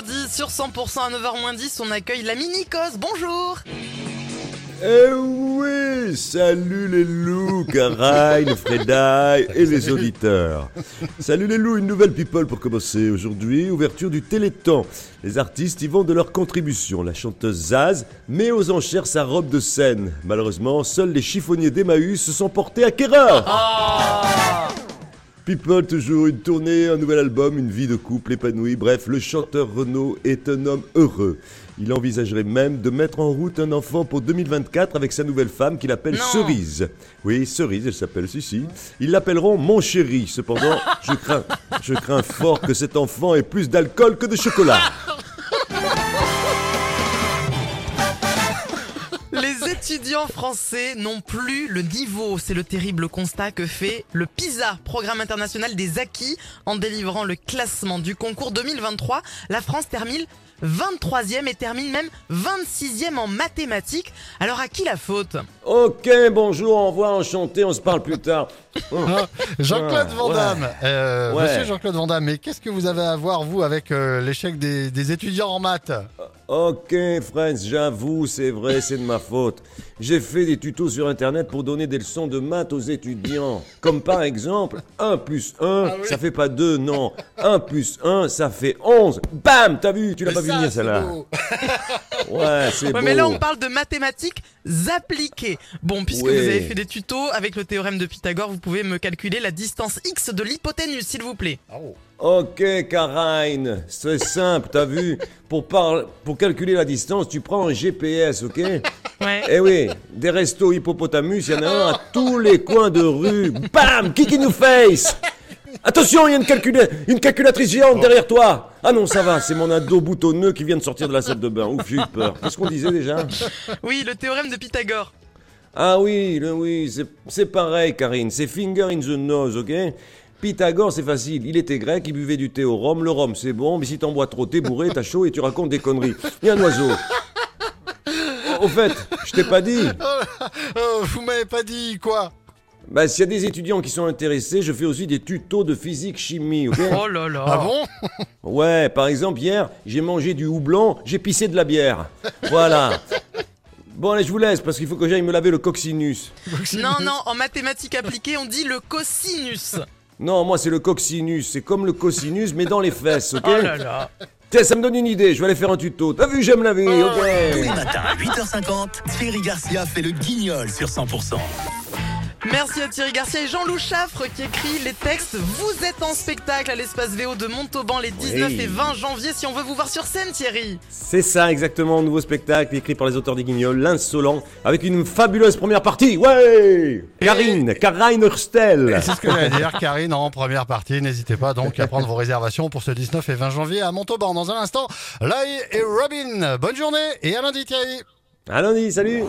vendredi sur 100% à 9h10, on accueille l'ami Nikos. Bonjour Eh oui, salut les loups, Karine, Fredaille et les auditeurs. Salut les loups, une nouvelle people pour commencer. Aujourd'hui, ouverture du Téléthon. Les artistes y vont de leur contribution. La chanteuse Zaz met aux enchères sa robe de scène. Malheureusement, seuls les chiffonniers d'Emmaüs se sont portés acquéreurs. People, toujours une tournée, un nouvel album, une vie de couple épanouie. Bref, le chanteur Renaud est un homme heureux. Il envisagerait même de mettre en route un enfant pour 2024 avec sa nouvelle femme qu'il appelle Non. Cerise. Oui, Cerise, elle s'appelle Sucy. Ils l'appelleront Mon Chéri. Cependant, je crains, je crains fort que cet enfant ait plus d'alcool que de chocolat. étudiants français n'ont plus le niveau. C'est le terrible constat que fait le PISA, Programme international des acquis. En délivrant le classement du concours 2023, la France termine 23e et termine même 26e en mathématiques. Alors à qui la faute? Ok, bonjour, au revoir, enchanté, on se parle plus tard. Ah, Jean-Claude Ouais, Van Damme, euh, Ouais. monsieur Jean-Claude Van Damme, mais qu'est-ce que vous avez à voir, vous, avec euh, l'échec des, des étudiants en maths? Ok, Friends, j'avoue, c'est vrai, c'est de ma faute. J'ai fait des tutos sur Internet pour donner des leçons de maths aux étudiants. Comme par exemple, 1 plus 1, ça fait pas 2, non. 1 plus 1, ça fait 11. Bam T'as vu Tu l'as pas vu venir, c'est celle-là. Ouais, c'est Ouais, beau. mais là on parle de mathématiques appliquées. Bon, puisque Ouais. vous avez fait des tutos avec le théorème de Pythagore, vous pouvez me calculer la distance x de l'hypoténuse, s'il vous plaît. Oh. Ok, Karine, c'est simple, t'as vu? Pour, par- pour calculer la distance, tu prends un GPS, ok? Ouais. Eh oui, des restos hippopotamus, il y en a un à tous les coins de rue. Bam Kick in your face? Attention, il y a une, calcula- une calculatrice géante derrière toi Ah non, ça va, c'est mon ado boutonneux qui vient de sortir de la salle de bain. Ouf, j'ai eu peur. Qu'est-ce qu'on disait déjà? Oui, le théorème de Pythagore. Ah oui, le, oui, c'est- c'est pareil, Karine. C'est finger in the nose, ok? Pythagore, c'est facile. Il était grec, il buvait du thé au rhum. Le rhum, c'est bon, mais si t'en bois trop, t'es bourré, t'as chaud et tu racontes des conneries. Il y a un oiseau. Au fait, je t'ai pas dit. Euh, vous m'avez pas dit quoi? Bah, s'il y a des étudiants qui sont intéressés, je fais aussi des tutos de physique-chimie, ok? Oh là là. Ah bon? Ouais, par exemple, hier, j'ai mangé du houblon, j'ai pissé de la bière. Voilà. Bon, allez, je vous laisse parce qu'il faut que j'aille me laver le coccinus. Non, non, en mathématiques appliquées, on dit le cosinus. Non, moi, c'est le coccinus. C'est comme le cosinus, mais dans les fesses, ok Oh là là. Tiens, ça me donne une idée, je vais aller faire un tuto. T'as vu, j'aime la vie, Tous les ok matins à 8h50, Thierry Garcia fait le guignol sur 100%. Merci à Thierry Garcia et Jean-Loup Chaffre qui écrit les textes. Vous êtes en spectacle à l'espace VO de Montauban les 19 Oui. et 20 janvier si on veut vous voir sur scène, Thierry. C'est ça, exactement, nouveau spectacle écrit par les auteurs des Guignols, l'insolent, avec une fabuleuse première partie. Ouais Karine, Karine Hurstel. C'est ce que j'allais dire, Karine, en première partie. N'hésitez pas donc à prendre vos réservations pour ce 19 et 20 janvier à Montauban. Dans un instant, Lai et Robin. Bonne journée et à lundi, Thierry. À lundi, salut